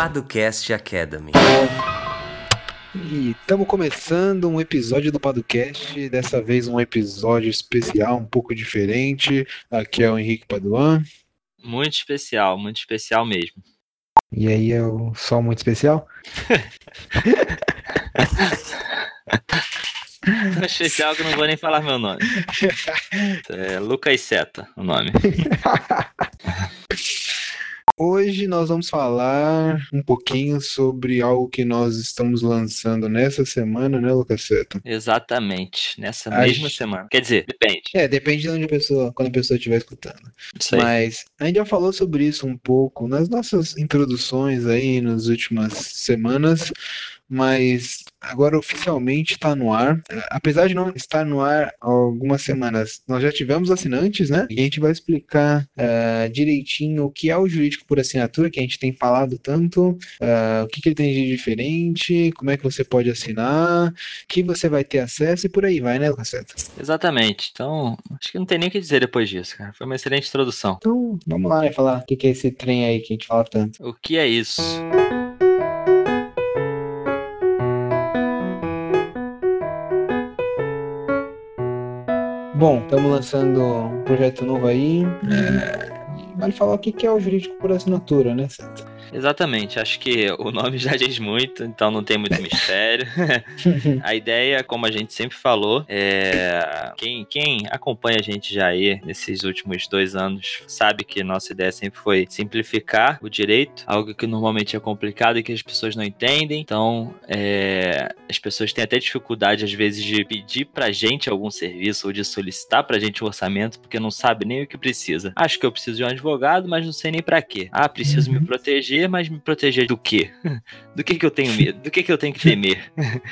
Paducast Academy. E estamos começando um episódio do Paducast, dessa vez um episódio especial, um pouco diferente. Aqui é o Henrique Paduan. Muito especial, muito especial mesmo. E aí é o sol muito especial? Tão especial que eu não vou nem falar meu nome. É Lucas Seta, o nome. Hoje nós vamos falar um pouquinho sobre algo que nós estamos lançando nessa semana, né, Lucas Seto? Exatamente, nessa A mesma gente- semana. Quer dizer, depende. É, depende de onde a pessoa, quando a pessoa estiver escutando. Isso aí. Mas a gente já falou sobre isso um pouco nas nossas introduções aí nas últimas semanas, mas agora oficialmente está no ar. Apesar de não estar no ar há algumas semanas, nós já tivemos assinantes, né? E a gente vai explicar eh, direitinho o que é o jurídico por assinatura, que a gente tem falado tanto, eh, o que, que ele tem de diferente, como é que você pode assinar, que você vai ter acesso e por aí vai, né, Lacerda? Exatamente. Então, acho que não tem nem o que dizer depois disso, cara. Foi uma excelente introdução. Então, vamos lá, né, falar o que, que é esse trem aí que a gente fala tanto. O que é isso? Bom, estamos lançando um projeto novo aí. É, e vale falar o que que é o jurídico por assinatura, né, Santa? Exatamente, acho que o nome já diz muito, então não tem muito mistério. A ideia, como a gente sempre falou, é. Quem, quem acompanha a gente já aí nesses últimos dois anos sabe que nossa ideia sempre foi simplificar o direito, algo que normalmente é complicado e que as pessoas não entendem. Então, é, as pessoas têm até dificuldade, às vezes, de pedir pra gente algum serviço ou de solicitar pra gente um orçamento, porque não sabe nem o que precisa. Acho que eu preciso de um advogado, mas não sei nem pra quê. Ah, preciso Uhum. me proteger, mas me proteger do quê? Do que que eu tenho medo? Do que que eu tenho que temer?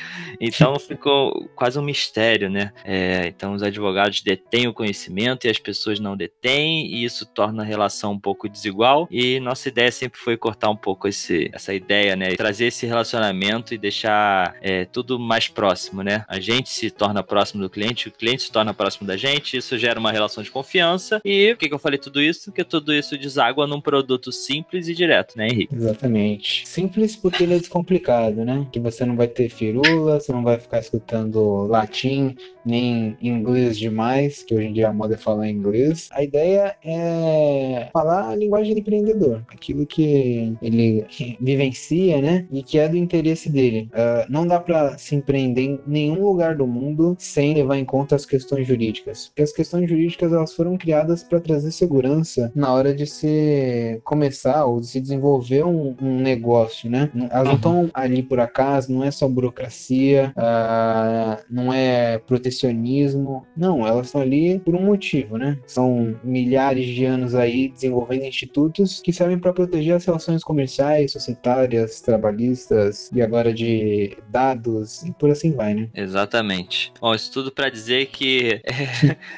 Então ficou quase um mistério, né? É, então os advogados detêm o conhecimento e as pessoas não detêm, e isso torna a relação um pouco desigual. E nossa ideia sempre foi cortar um pouco esse, essa ideia, né? Trazer esse relacionamento e deixar é, tudo mais próximo, né? A gente se torna próximo do cliente, o cliente se torna próximo da gente, isso gera uma relação de confiança. E por que, que eu falei tudo isso? Porque tudo isso deságua num produto simples e direto, né, Henrique? Exatamente. Simples porque ele é descomplicado, né? Que você não vai ter firula, você não vai ficar escutando latim, nem inglês demais, que hoje em dia a moda é falar inglês. A ideia é falar a linguagem do empreendedor, aquilo que ele vivencia, né? E que é do interesse dele. Ah, não dá para se empreender em nenhum lugar do mundo sem levar em conta as questões jurídicas. Porque as questões jurídicas elas foram criadas para trazer segurança na hora de se começar ou de se desenvolver um, um negócio, né? Elas não estão ali por acaso, não é só burocracia, ah, não é protecionismo, não, elas estão ali por um motivo, né? São milhares de anos aí desenvolvendo institutos que servem para proteger as relações comerciais, societárias, trabalhistas e agora de dados e por assim vai, né? Exatamente. Bom, isso tudo para dizer que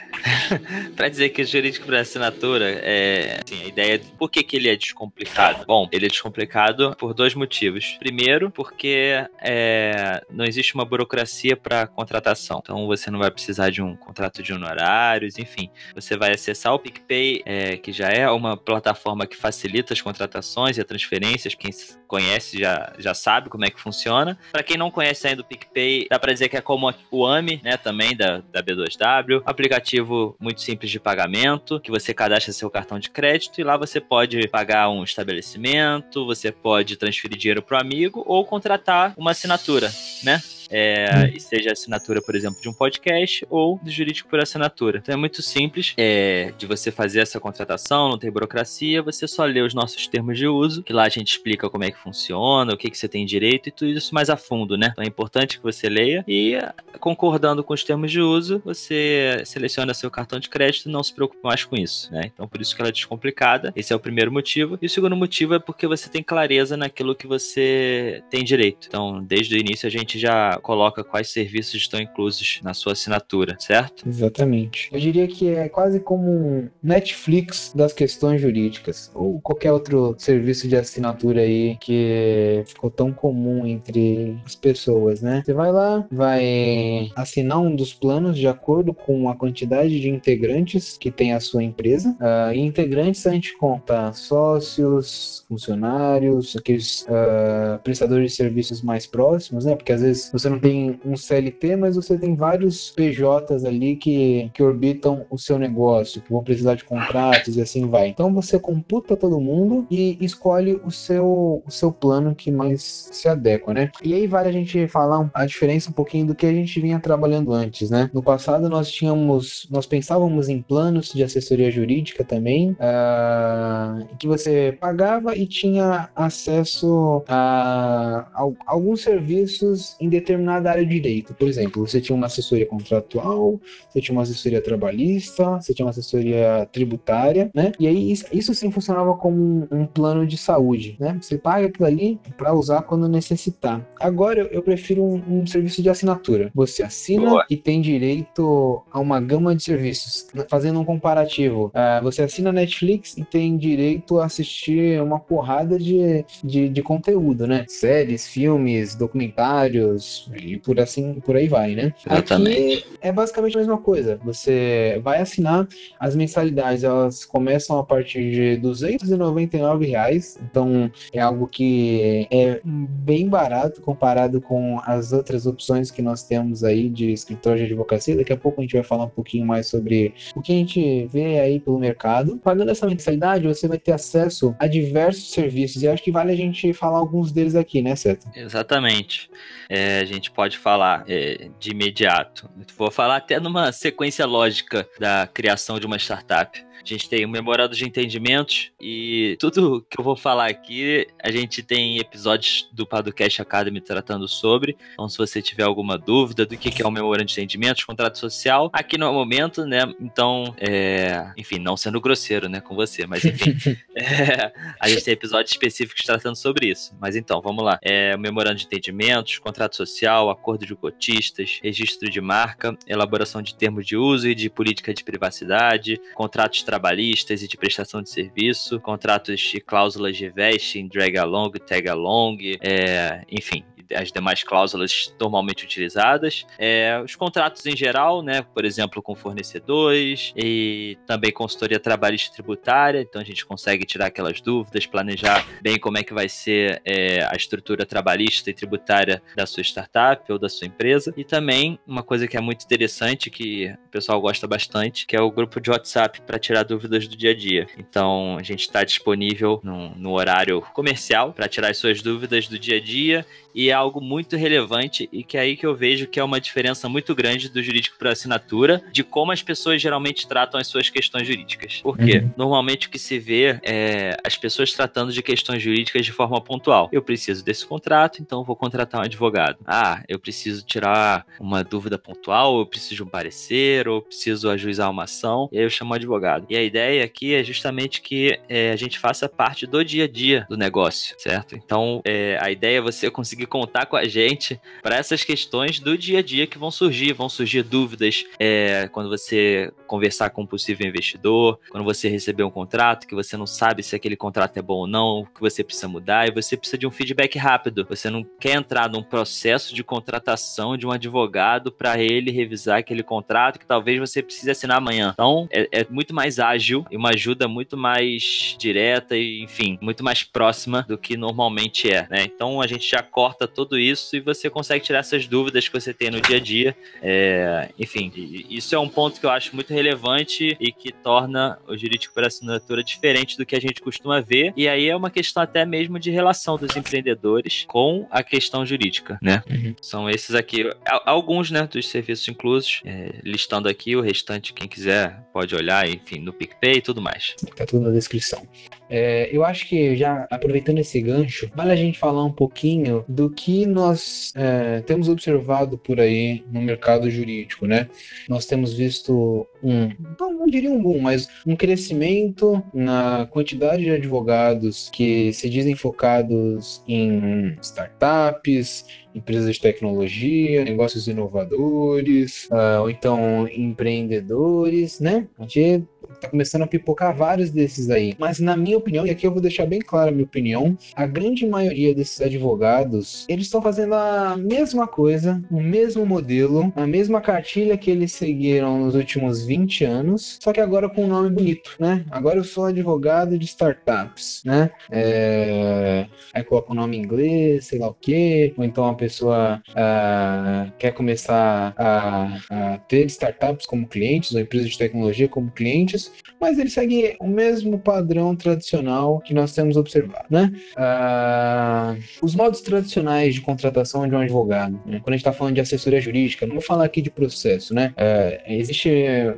para dizer que o jurídico por assinatura é assim, a ideia de por que, que ele é descomplicado. Bom, ele é descomplicado por dois motivos. Primeiro, porque é, não existe uma burocracia para contratação. Então você não vai precisar de um contrato de honorários, enfim. Você vai acessar o PicPay, é, que já é uma plataforma que facilita as contratações e as transferências. Quem conhece já, já sabe como é que funciona. Para quem não conhece ainda o PicPay, dá para dizer que é como o AMI, né, também da, da B2W. Aplicativo muito simples de pagamento, que você cadastra seu cartão de crédito e lá você pode pagar um estabelecimento, você pode transferir dinheiro para o amigo ou contratar uma assinatura, né? É, e seja assinatura, por exemplo, de um podcast ou do jurídico por assinatura. Então é muito simples é, de você fazer essa contratação, não tem burocracia, você só lê os nossos termos de uso, que lá a gente explica como é que funciona, o que, que você tem direito e tudo isso mais a fundo, né? Então é importante que você leia e, concordando com os termos de uso, você seleciona seu cartão de crédito e não se preocupe mais com isso, né? Então por isso que ela é descomplicada. Esse é o primeiro motivo. E o segundo motivo é porque você tem clareza naquilo que você tem direito. Então, desde o início a gente já coloca quais serviços estão inclusos na sua assinatura, certo? Exatamente. Eu diria que é quase como um Netflix das questões jurídicas, ou qualquer outro serviço de assinatura aí que ficou tão comum entre as pessoas, né? Você vai lá, vai assinar um dos planos de acordo com a quantidade de integrantes que tem a sua empresa. Uh, integrantes a gente conta sócios, funcionários, aqueles uh, prestadores de serviços mais próximos, né? Porque às vezes você não tem um CLT, mas você tem vários PJs ali que, que orbitam o seu negócio, que vão precisar de contratos e assim vai. Então você computa todo mundo e escolhe o seu, o seu plano que mais se adequa, né? E aí vale a gente falar a diferença um pouquinho do que a gente vinha trabalhando antes, né? No passado nós tínhamos, nós pensávamos em planos de assessoria jurídica também, uh, que você pagava e tinha acesso a, a, a alguns serviços em determinada área de direito. Por exemplo, você tinha uma assessoria contratual, você tinha uma assessoria trabalhista, você tinha uma assessoria tributária, né? E aí isso, isso sim funcionava como um, um, plano de saúde, né? Você paga aquilo ali para usar quando necessitar. Agora eu, eu prefiro um, um, serviço de assinatura. Você assina Boa. e tem direito a uma gama de serviços. Fazendo um comparativo, uh, você assina Netflix e tem direito a assistir uma porrada de, de, de conteúdo, né? Séries, filmes, documentários e por assim por aí vai, né? Exatamente. Aqui é basicamente a mesma coisa. Você vai assinar as mensalidades, elas começam a partir de 299 reais. Então é algo que é bem barato comparado com as outras opções que nós temos aí de escritório de advocacia. Daqui a pouco a gente vai falar um pouquinho mais sobre o que a gente vê aí pelo mercado. Pagando essa mensalidade, você vai ter acesso a diversos serviços e acho que vale a gente falar alguns deles aqui, né, Seto? Exatamente. É, gente pode falar é, de imediato. Vou falar até numa sequência lógica da criação de uma startup. A gente tem o um memorando de entendimentos e tudo que eu vou falar aqui, a gente tem episódios do Padocast Academy tratando sobre. Então, se você tiver alguma dúvida do que é o memorando de entendimentos, contrato social, aqui no momento, né? Então, é... enfim, não sendo grosseiro, né, com você, mas enfim, é... a gente tem episódios específicos tratando sobre isso. Mas então, vamos lá. É, o memorando de entendimentos, contrato social, acordo de cotistas, registro de marca, elaboração de termos de uso e de política de privacidade, contratos trabalhistas e de prestação de serviço, contratos de cláusulas de vesting, drag along, tag along, é, enfim, as demais cláusulas normalmente utilizadas, é, os contratos em geral, né, por exemplo, com fornecedores e também consultoria trabalhista tributária, então a gente consegue tirar aquelas dúvidas, planejar bem como é que vai ser é, a estrutura trabalhista e tributária da sua startup ou da sua empresa, e também uma coisa que é muito interessante, que o pessoal gosta bastante, que é o grupo de WhatsApp para tirar dúvidas do dia a dia. Então a gente está disponível no, no horário comercial para tirar as suas dúvidas do dia a dia e é algo muito relevante e que é aí que eu vejo que é uma diferença muito grande do jurídico para assinatura de como as pessoas geralmente tratam as suas questões jurídicas. Porque uhum. normalmente o que se vê é as pessoas tratando de questões jurídicas de forma pontual. Eu preciso desse contrato, então vou contratar um advogado. Ah, eu preciso tirar uma dúvida pontual, eu preciso de um parecer, ou preciso ajuizar uma ação, e aí eu chamo um advogado. E a ideia aqui é justamente que é, a gente faça parte do dia a dia do negócio, certo? Então, é, a ideia é você conseguir conseguir contar com a gente para essas questões do dia a dia que vão surgir. Vão surgir dúvidas é, quando você conversar com um possível investidor, quando você receber um contrato que você não sabe se aquele contrato é bom ou não, que você precisa mudar e você precisa de um feedback rápido. Você não quer entrar num processo de contratação de um advogado para ele revisar aquele contrato que talvez você precise assinar amanhã. Então, é, é muito mais ágil e uma ajuda muito mais direta e, enfim, muito mais próxima do que normalmente é, né? Então, a gente já corta corta tudo isso e você consegue tirar essas dúvidas que você tem no dia a dia. É, enfim, isso é um ponto que eu acho muito relevante e que torna o jurídico por assinatura diferente do que a gente costuma ver. E aí é uma questão até mesmo de relação dos empreendedores com a questão jurídica, né? Uhum. São esses aqui, alguns, né, dos serviços inclusos, é, listando aqui, o restante, quem quiser pode olhar, enfim, no PicPay e tudo mais. Tá tudo na descrição. É, eu acho que já aproveitando esse gancho, vale a gente falar um pouquinho do que nós é, temos observado por aí no mercado jurídico, né? Nós temos visto um, não, não diria um boom, mas um crescimento na quantidade de advogados que se dizem focados em startups, empresas de tecnologia, negócios inovadores, uh, ou então empreendedores, né? A gente tá começando a pipocar vários desses aí. Mas na minha opinião, e aqui eu vou deixar bem claro a minha opinião, a grande maioria desses advogados, eles estão fazendo a mesma coisa, o mesmo modelo, a mesma cartilha que eles seguiram nos últimos 20 anos, só que agora com um nome bonito, né? Agora eu sou advogado de startups, né? É... Aí coloca o nome em inglês, sei lá o quê, ou então a pessoa uh, quer começar a, a ter startups como clientes, ou empresas de tecnologia como clientes, mas ele segue o mesmo padrão tradicional que nós temos observado, né? Uh, os modos tradicionais de contratação de um advogado, né? quando a gente está falando de assessoria jurídica, não vou falar aqui de processo, né? Uh, existe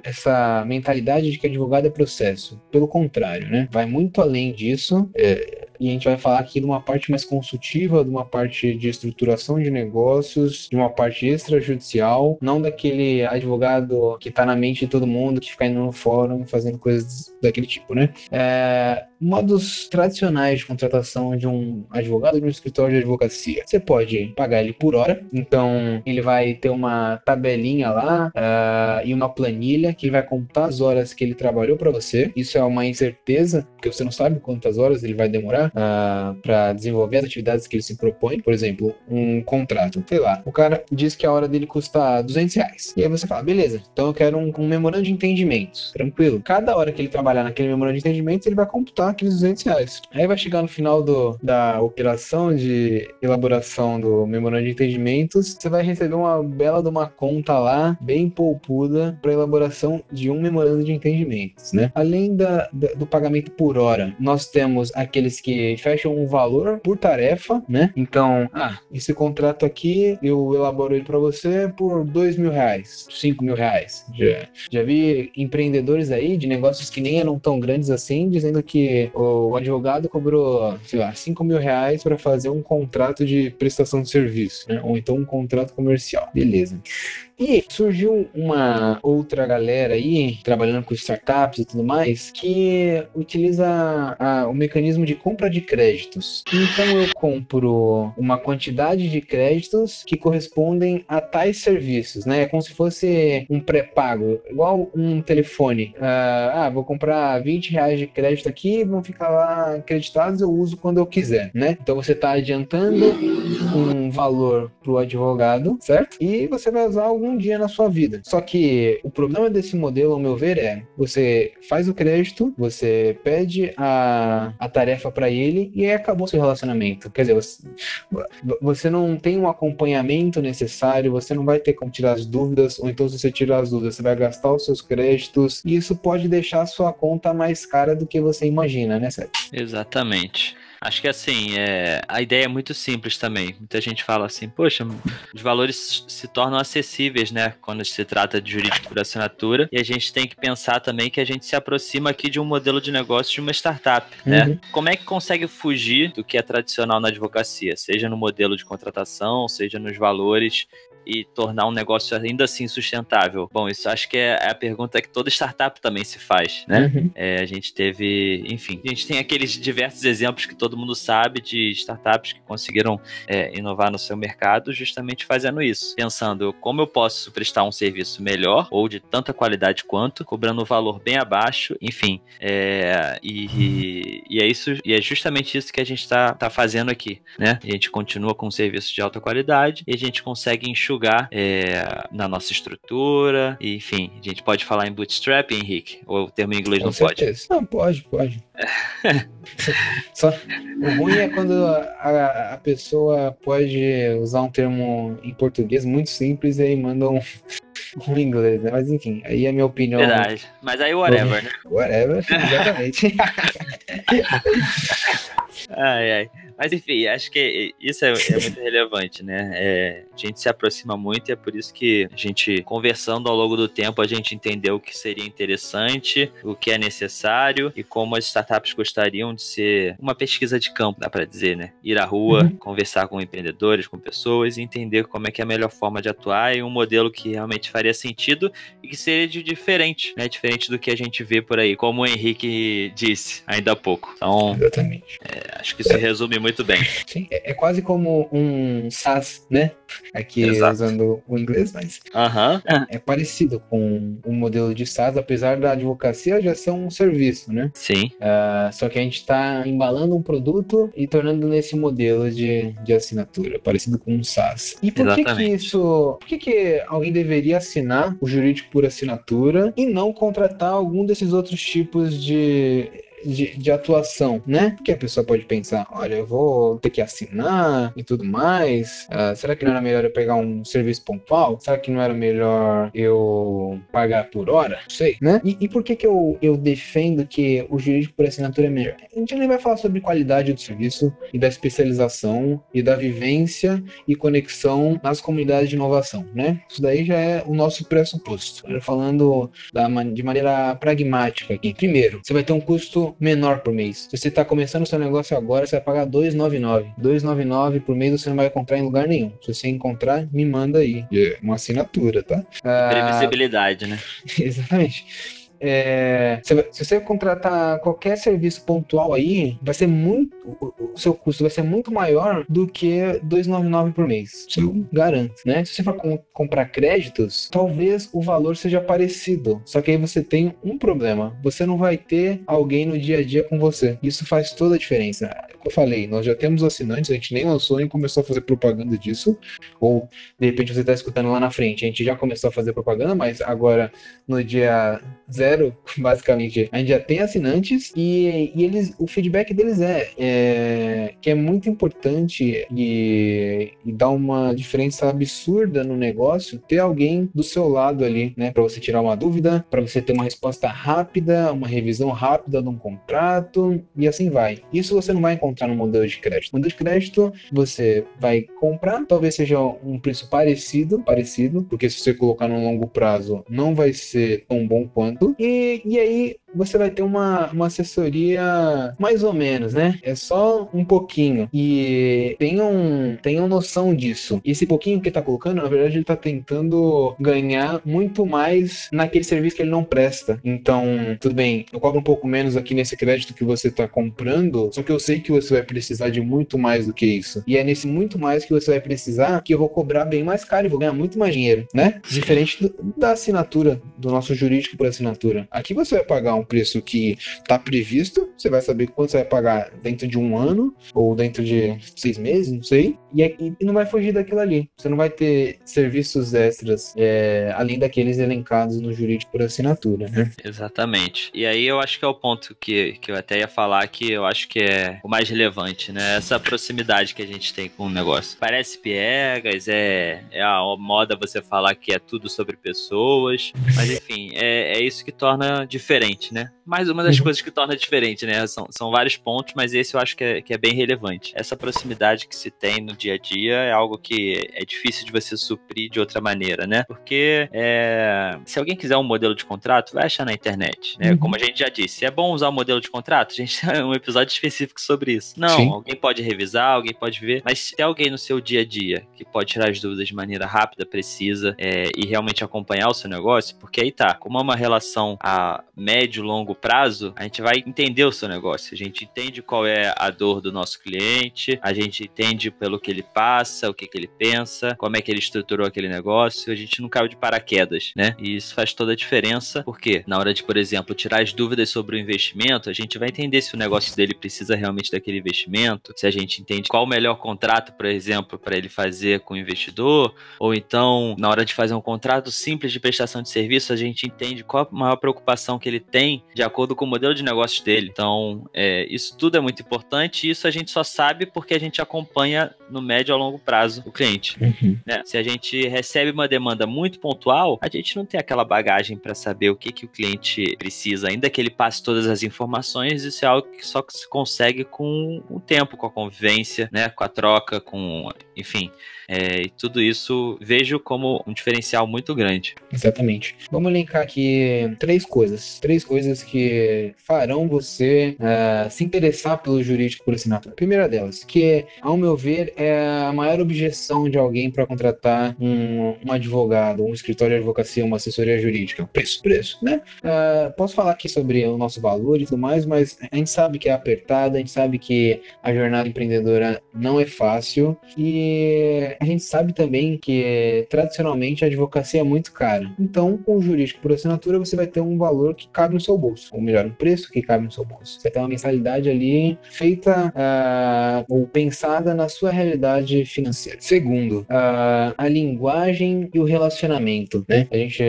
essa mentalidade de que advogado é processo. Pelo contrário, né? Vai muito além disso. É, e a gente vai falar aqui de uma parte mais consultiva, de uma parte de estruturação de negócios, de uma parte extrajudicial, não daquele advogado que está na mente de todo mundo, que fica indo no fórum fazendo coisas daquele tipo, né? É, modos tradicionais de contratação de um advogado de um escritório de advocacia. Você pode pagar ele por hora, então ele vai ter uma tabelinha lá uh, e uma planilha que vai contar as horas que ele trabalhou para você. Isso é uma incerteza, porque você não sabe quantas horas ele vai demorar uh, ah, para desenvolver as atividades que ele se propõe. Por exemplo, um contrato, sei lá, o cara diz que a hora dele custa 200 reais. E aí você fala, beleza, então eu quero um, um memorando de entendimentos. Tranquilo. Cada hora que ele trabalhar naquele memorando de entendimentos, ele vai computar aqueles 200 reais. Aí vai chegar no final do, da operação de elaboração do memorando de entendimentos, você vai receber uma bela de uma conta lá, bem poupuda, para elaboração de um memorando de entendimentos, né? Além da, da, do pagamento por hora, nós temos aqueles que fecham um valor por tarefa, né? Então, ah, esse contrato aqui eu elaboro ele para você por dois mil reais, cinco mil reais. Já, já vi empreendedores aí de negócios que nem eram tão grandes assim, dizendo que o advogado cobrou, sei lá, 5 mil reais para fazer um contrato de prestação de serviço, né? ou então um contrato comercial. Beleza. E surgiu uma outra galera aí, trabalhando com startups e tudo mais, que utiliza a, o mecanismo de compra de créditos. Então eu compro uma quantidade de créditos que correspondem a tais serviços, né? É como se fosse um pré-pago, igual um telefone. Uh, ah, vou comprar 20 reais de crédito aqui, vão ficar lá acreditados, eu uso quando eu quiser, né? Então você está adiantando um valor para o advogado, certo? E você vai usar algum um dia na sua vida. Só que o problema desse modelo, ao meu ver, é você faz o crédito, você pede a, a tarefa para ele e aí acabou seu relacionamento. Quer dizer, você, você não tem um acompanhamento necessário, você não vai ter como tirar as dúvidas, ou então se você tirar as dúvidas, você vai gastar os seus créditos e isso pode deixar a sua conta mais cara do que você imagina, né? Exatamente. Acho que assim, é, a ideia é muito simples também. Muita gente fala assim, poxa, os valores se tornam acessíveis, né? Quando se trata de jurídico por assinatura. E a gente tem que pensar também que a gente se aproxima aqui de um modelo de negócio de uma startup, né? Uhum. Como é que consegue fugir do que é tradicional na advocacia? Seja no modelo de contratação, seja nos valores e tornar um negócio ainda assim sustentável? Bom, isso acho que é a pergunta que toda startup também se faz, né? Uhum. É, a gente teve, enfim, a gente tem aqueles diversos exemplos que todo mundo sabe de startups que conseguiram é, inovar no seu mercado justamente fazendo isso, pensando como eu posso prestar um serviço melhor ou de tanta qualidade quanto, cobrando um valor bem abaixo, enfim, é, e, e, é isso, e é justamente isso que a gente está tá fazendo aqui, né? A gente continua com um serviço de alta qualidade e a gente consegue enxugar enxugar é, na nossa estrutura. E, enfim, a gente pode falar em bootstrap, Henrique? Ou o termo em inglês Com não certeza. pode? Não, pode, pode. Só, o ruim é quando a, a, pessoa pode usar um termo em português muito simples e aí manda um, um inglês, né? Mas enfim, aí é a minha opinião. Verdade. Mas aí whatever, né? Whatever, exatamente. ai, ai. Mas enfim, acho que isso é, é muito relevante, né? É, a gente se aproxima muito e é por isso que a gente, conversando ao longo do tempo, a gente entendeu o que seria interessante, o que é necessário e como as startups gostariam de ser uma pesquisa de campo, dá para dizer, né? Ir à rua, uhum. conversar com empreendedores, com pessoas e entender como é que é a melhor forma de atuar e um modelo que realmente faria sentido e que seria de diferente, né? Diferente do que a gente vê por aí, como o Henrique disse ainda há pouco. Então, Exatamente. É, acho que isso resume muito bem. Sim, é, é, quase como um SaaS, né? Aqui Exato. usando o inglês, mas uhum. é parecido com o um modelo de SaaS, apesar da advocacia já ser um serviço, né? Sim. Uh, só que a gente está embalando um produto e tornando nesse modelo de, de assinatura, parecido com um SaaS. E por que que isso... Por que que alguém deveria assinar o jurídico por assinatura e não contratar algum desses outros tipos de de, de atuação, né? Porque a pessoa pode pensar, olha, eu vou ter que assinar e tudo mais. Uh, será que não era melhor eu pegar um serviço pontual? Será que não era melhor eu pagar por hora? Não sei, né? E, e por que que eu, eu defendo que o jurídico por assinatura é melhor? A gente nem vai falar sobre qualidade do serviço e da especialização e da vivência e conexão nas comunidades de inovação, né? Isso daí já é o nosso pressuposto. Falando da, de maneira pragmática aqui. Primeiro, você vai ter um custo menor por mês. Se você está começando o seu negócio agora, você vai pagar 2,99. 2,99 por mês você não vai encontrar em lugar nenhum. Se você encontrar, me manda aí. É uma assinatura, tá? Previsibilidade, ah, né? Exatamente. É, se, você contratar qualquer serviço pontual aí, vai ser muito. O, seu custo vai ser muito maior do que 2,99 por mês. Isso eu garanto, né? Se você for com, comprar créditos, talvez o valor seja parecido. Só que aí você tem um problema. Você não vai ter alguém no dia a dia com você. Isso faz toda a diferença. Como eu falei, nós já temos assinantes, a gente nem lançou nem começou a fazer propaganda disso. Ou de repente você está escutando lá na frente, a gente já começou a fazer propaganda, mas agora no dia zero zero, basicamente. A gente já tem assinantes e, e eles, o feedback deles é, é que é muito importante e, e dá uma diferença absurda no negócio ter alguém do seu lado ali, né, para você tirar uma dúvida, para você ter uma resposta rápida, uma revisão rápida de um contrato e assim vai. Isso você não vai encontrar no modelo de crédito. No modelo de crédito, você vai comprar, talvez seja um preço parecido, parecido, porque se você colocar no longo prazo, não vai ser tão bom quanto. E, e aí você vai ter uma, uma assessoria mais ou menos, né? É só um pouquinho. E tenham, tenham noção disso. E esse pouquinho que ele tá colocando, na verdade, ele tá tentando ganhar muito mais naquele serviço que ele não presta. Então, tudo bem, eu cobro um pouco menos aqui nesse crédito que você tá comprando, só que eu sei que você vai precisar de muito mais do que isso. E é nesse muito mais que você vai precisar que eu vou cobrar bem mais caro e vou ganhar muito mais dinheiro, né? Diferente do, da assinatura, do nosso jurídico por assinatura. Aqui você vai pagar um um preço que está previsto, você vai saber quanto você vai pagar dentro de um ano ou dentro de seis meses, não sei, e, e não vai fugir daquilo ali. Você não vai ter serviços extras é, além daqueles elencados no jurídico por assinatura, né? Exatamente. E aí eu acho que é o ponto que, que eu até ia falar que eu acho que é o mais relevante, né? Essa proximidade que a gente tem com o negócio. Parece piegas, é, é a moda você falar que é tudo sobre pessoas, mas enfim, é, é isso que torna diferente, né? Mais uma das uhum. coisas que torna diferente, né? São, são vários pontos, mas esse eu acho que é, que é bem relevante. Essa proximidade que se tem no dia a dia é algo que é difícil de você suprir de outra maneira, né? Porque é, se alguém quiser um modelo de contrato, vai achar na internet, né? Uhum. Como a gente já disse, é bom usar o um modelo de contrato? A gente tem um episódio específico sobre isso. Não, Sim. alguém pode revisar, alguém pode ver, mas se tem alguém no seu dia a dia que pode tirar as dúvidas de maneira rápida, precisa é, e realmente acompanhar o seu negócio, porque aí tá, como é uma relação a médio médio, longo prazo, a gente vai entender o seu negócio. A gente entende qual é a dor do nosso cliente, a gente entende pelo que ele passa, o que, que ele pensa, como é que ele estruturou aquele negócio. A gente não caiu de paraquedas, né? E isso faz toda a diferença, porque na hora de, por exemplo, tirar as dúvidas sobre o investimento, a gente vai entender se o negócio dele precisa realmente daquele investimento, se a gente entende qual o melhor contrato, por exemplo, para ele fazer com o investidor, ou então, na hora de fazer um contrato simples de prestação de serviço, a gente entende qual a maior preocupação que ele tem de de acordo com o modelo de negócios dele. Então, é, isso tudo é muito importante e isso a gente só sabe porque a gente acompanha no médio a longo prazo o cliente. Uhum. Né? Se a gente recebe uma demanda muito pontual, a gente não tem aquela bagagem para saber o que, que o cliente precisa, ainda que ele passe todas as informações, isso é algo que só se consegue com o tempo, com a convivência, né? com a troca, com, enfim, é, e tudo isso vejo como um diferencial muito grande. Exatamente. Vamos linkar aqui três coisas. Três coisas que farão você uh, se interessar pelo jurídico por assinatura. primeira delas, que, ao meu ver, é a maior objeção de alguém para contratar um, um, advogado, um escritório de advocacia, uma assessoria jurídica. Preço, preço, né? Uh, posso falar aqui sobre o nosso valor e tudo mais, mas a gente sabe que é apertada, a gente sabe que a jornada empreendedora não é fácil e a gente sabe também que tradicionalmente a advocacia é muito cara. Então, com o jurídico por assinatura, você vai ter um valor que cabe no seu bolso, ou melhor, um preço que cabe no seu bolso. Você tem uma mensalidade ali feita uh, ou pensada na sua realidade financeira. Segundo, uh, a linguagem e o relacionamento, né? A gente,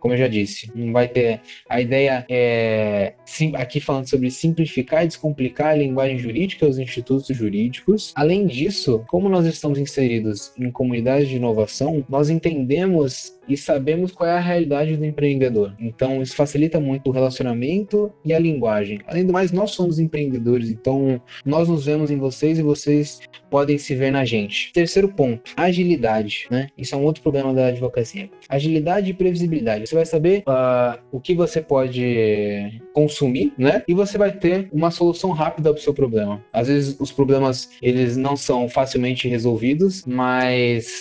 como eu já disse, não vai ter. A ideia é sim, aqui falando sobre simplificar e descomplicar a linguagem jurídica aos institutos jurídicos. Além disso, como nós estamos inseridos em comunidades de inovação, nós entendemos e sabemos qual é a realidade do empreendedor. Então, isso facilita muito o relacionamento e a linguagem. Além do mais, nós somos empreendedores, então nós nos vemos em vocês e vocês podem se ver na gente. Terceiro ponto, agilidade, né? Isso é um outro problema da advocacia. Agilidade e previsibilidade. Você vai saber uh, o que você pode consumir, né? E você vai ter uma solução rápida para o seu problema. Às vezes os problemas eles não são facilmente resolvidos, mas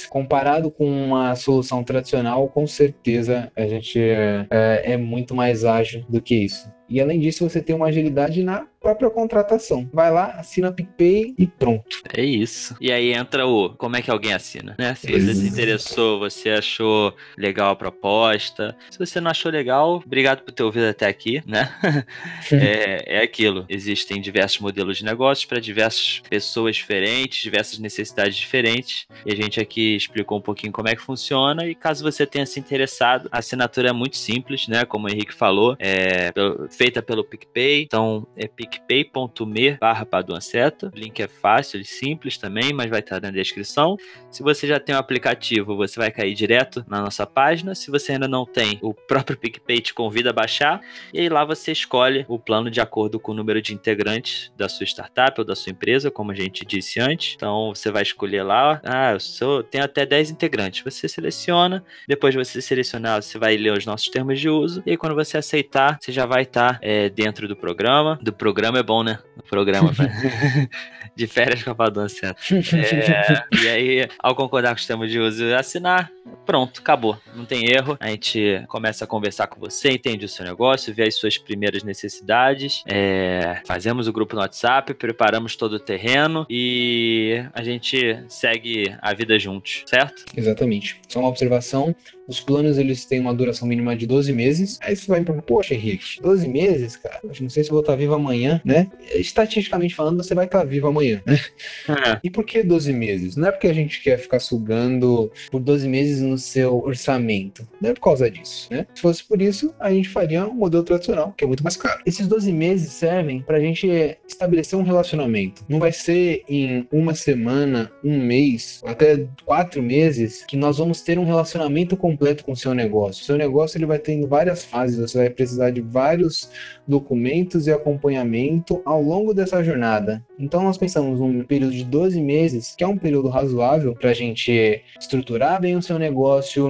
comparado com uma solução tradicional com certeza a gente é, é, é muito mais ágil do que isso. E além disso, você tem uma agilidade na própria contratação. Vai lá, assina PicPay e pronto. É isso. E aí entra o como é que alguém assina, né? Se você se interessou, você achou legal a proposta. Se você não achou legal, obrigado por ter ouvido até aqui, né? é, é aquilo. Existem diversos modelos de negócios para diversas pessoas diferentes, diversas necessidades diferentes. E a gente aqui explicou um pouquinho como é que funciona. E caso você tenha se interessado, a assinatura é muito simples, né? Como o Henrique falou, é feita pelo PicPay. Então é picpay.me barra Paduanceta. O link é fácil e simples também, mas vai estar na descrição. Se você já tem o um aplicativo, você vai cair direto na nossa página. Se você ainda não tem, o próprio PicPay te convida a baixar. E aí lá você escolhe o plano de acordo com o número de integrantes da sua startup ou da sua empresa, como a gente disse antes. Então você vai escolher lá, ah, eu sou, tenho até 10 integrantes. Você seleciona, depois de você selecionar, você vai ler os nossos termos de uso. E aí, quando você aceitar, você já vai estar é, dentro do programa. Do programa é bom, né? O programa. de férias com a certo. É, e aí, ao concordar com o sistema de uso e assinar, pronto, acabou. Não tem erro. A gente começa a conversar com você, entende o seu negócio, vê as suas primeiras necessidades. É, fazemos o grupo no WhatsApp, preparamos todo o terreno e a gente segue a vida juntos, certo? Exatamente. Só uma observação: os planos eles têm uma duração mínima de 12 meses. Aí você vai me perguntar, poxa, Henrique, 12 meses, cara? Não sei se eu vou estar vivo amanhã, né? Estatisticamente falando, você vai estar vivo amanhã, né? É. E por que 12 meses? Não é porque a gente quer ficar sugando por 12 meses no seu orçamento. Não é por causa disso, né? Se fosse por isso, a gente faria um modelo tradicional, que é muito mais caro. Esses 12 meses servem pra gente estabelecer um relacionamento. Não vai ser em uma semana, um mês, até quatro meses que nós vamos ter um relacionamento com completo com o seu negócio. O seu negócio ele vai ter várias fases, você vai precisar de vários documentos e acompanhamento ao longo dessa jornada. Então nós pensamos num período de 12 meses, que é um período razoável para a gente estruturar bem o seu negócio,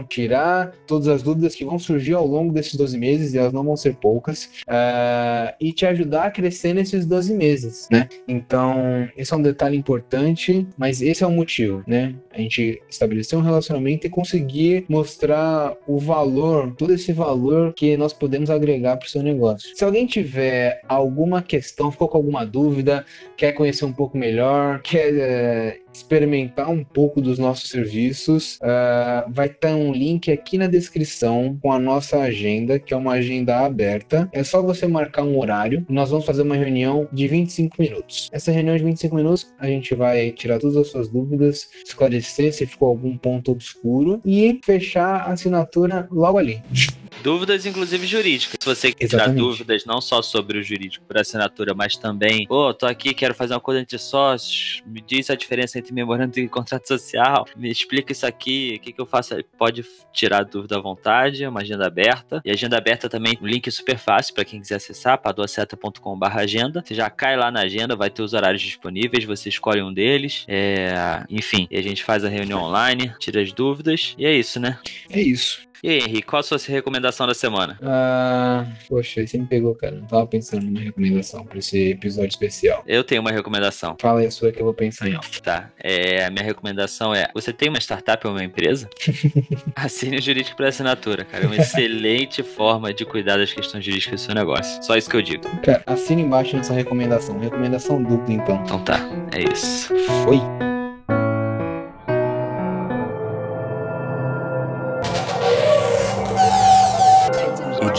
tirar todas as dúvidas que vão surgir ao longo desses 12 meses, e elas não vão ser poucas, uh, e te ajudar a crescer nesses 12 meses, né? Então, esse é um detalhe importante, mas esse é o motivo, né? A gente estabelecer um relacionamento e conseguir mostrar o valor, todo esse valor que nós podemos agregar para o seu negócio. Se alguém tiver alguma questão, ficou com alguma dúvida, quer conhecer um pouco melhor, quer é, experimentar um pouco dos nossos serviços, uh, vai ter um link aqui na descrição com a nossa agenda, que é uma agenda aberta. É só você marcar um horário e nós vamos fazer uma reunião de 25 minutos. Essa reunião de 25 minutos, a gente vai tirar todas as suas dúvidas, esclarecer se ficou algum ponto obscuro e fechar a assinatura logo ali. Dúvidas, inclusive jurídicas. Se você tirar Exatamente. dúvidas não só sobre o jurídico por assinatura, mas também, pô, oh, tô aqui, quero fazer um acordo entre sócios, me diz a diferença entre memorando e contrato social, me explica isso aqui, o que, que eu faço? Pode tirar dúvida à vontade, é uma agenda aberta. E agenda aberta também, um link super fácil para quem quiser acessar, padoaceta.com.br agenda. Você já cai lá na agenda, vai ter os horários disponíveis, você escolhe um deles. É... Enfim, e a gente faz a reunião online, tira as dúvidas, e é isso, né? É isso. E aí, Henrique, qual a sua recomendação da semana? Ah, poxa, você me pegou, cara. Não tava pensando numa recomendação pra esse episódio especial. Eu tenho uma recomendação. Fala aí a sua que eu vou pensar em alto. Tá. É, a minha recomendação é: você tem uma startup ou uma empresa? Assine o jurídico por assinatura, cara. É uma excelente forma de cuidar das questões jurídicas do seu negócio. Só isso que eu digo. Cara, assine embaixo nessa recomendação. Recomendação dupla, então. Então tá. É isso. Foi.